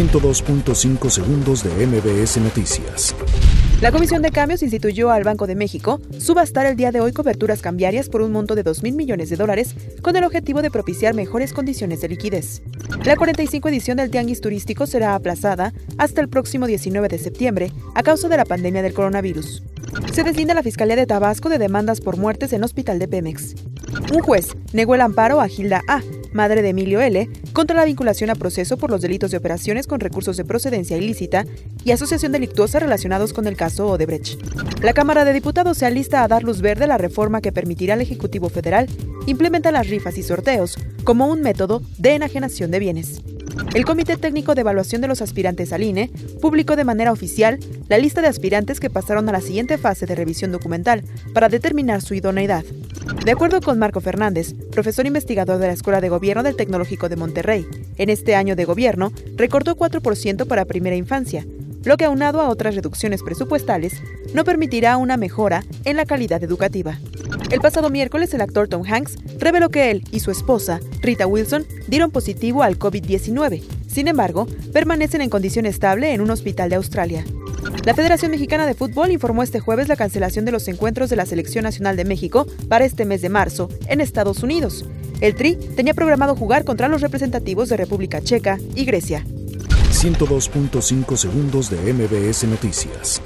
102.5 segundos de MBS Noticias. La Comisión de Cambios instituyó al Banco de México subastar el día de hoy coberturas cambiarias por un monto de 2 mil millones de dólares con el objetivo de propiciar mejores condiciones de liquidez. La 45 edición del Tianguis Turístico será aplazada hasta el próximo 19 de septiembre a causa de la pandemia del coronavirus. Se deslinda la Fiscalía de Tabasco de demandas por muertes en Hospital de Pemex. Un juez negó el amparo a Gilda A., madre de Emilio L., contra la vinculación a proceso por los delitos de operaciones con recursos de procedencia ilícita y asociación delictuosa relacionados con el caso Odebrecht. La Cámara de Diputados se alista a dar luz verde a la reforma que permitirá al Ejecutivo Federal implementar las rifas y sorteos como un método de enajenación de bienes. El Comité Técnico de Evaluación de los Aspirantes al INE publicó de manera oficial la lista de aspirantes que pasaron a la siguiente fase de revisión documental para determinar su idoneidad. De acuerdo con Marco Fernández, profesor investigador de la Escuela de Gobierno del Tecnológico de Monterrey, en este año de gobierno recortó 4% para primera infancia, lo que aunado a otras reducciones presupuestales no permitirá una mejora en la calidad educativa. El pasado miércoles el actor Tom Hanks reveló que él y su esposa, Rita Wilson, dieron positivo al COVID-19. Sin embargo, permanecen en condición estable en un hospital de Australia. La Federación Mexicana de Fútbol informó este jueves la cancelación de los encuentros de la Selección Nacional de México para este mes de marzo en Estados Unidos. El Tri tenía programado jugar contra los representativos de República Checa y Grecia. 102.5 segundos de MBS Noticias.